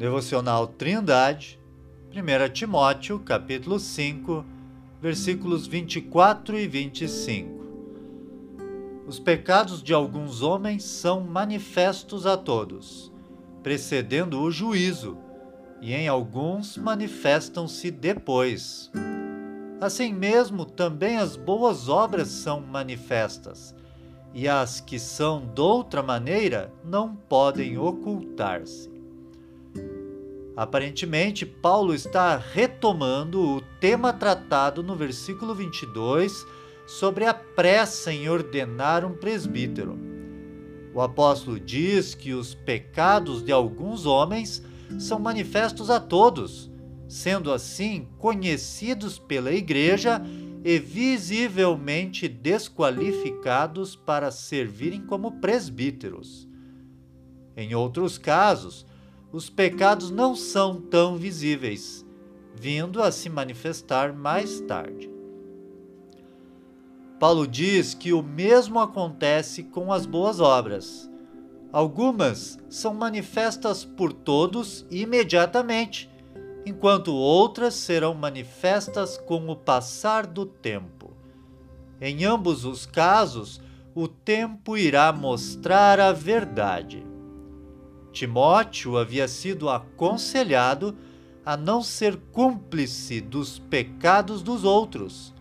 Devocional Trindade, 1 Timóteo, capítulo 5, versículos 24 e 25. Os pecados de alguns homens são manifestos a todos, precedendo o juízo, e em alguns manifestam-se depois. Assim mesmo, também as boas obras são manifestas, e as que são doutra maneira não podem ocultar-se. Aparentemente, Paulo está retomando o tema tratado no versículo 22 sobre a pressa em ordenar um presbítero. O apóstolo diz que os pecados de alguns homens são manifestos a todos sendo assim conhecidos pela Igreja e visivelmente desqualificados para servirem como presbíteros. Em outros casos, os pecados não são tão visíveis, vindo a se manifestar mais tarde. Paulo diz que o mesmo acontece com as boas obras. Algumas são manifestas por todos imediatamente, enquanto outras serão manifestas com o passar do tempo. Em ambos os casos, o tempo irá mostrar a verdade. Timóteo havia sido aconselhado a não ser cúmplice dos pecados dos outros,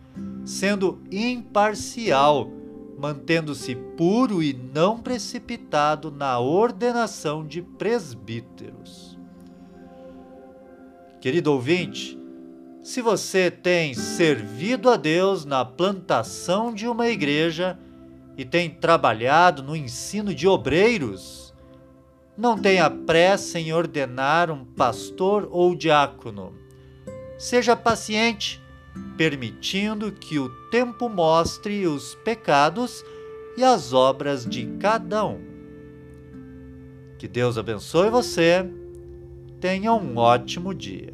sendo imparcial, mantendo-se puro e não precipitado na ordenação de presbíteros. Querido ouvinte, se você tem servido a Deus na plantação de uma igreja e tem trabalhado no ensino de obreiros, não tenha pressa em ordenar um pastor ou diácono. Seja paciente, permitindo que o tempo mostre os pecados e as obras de cada um. Que Deus abençoe você Tenha um ótimo dia.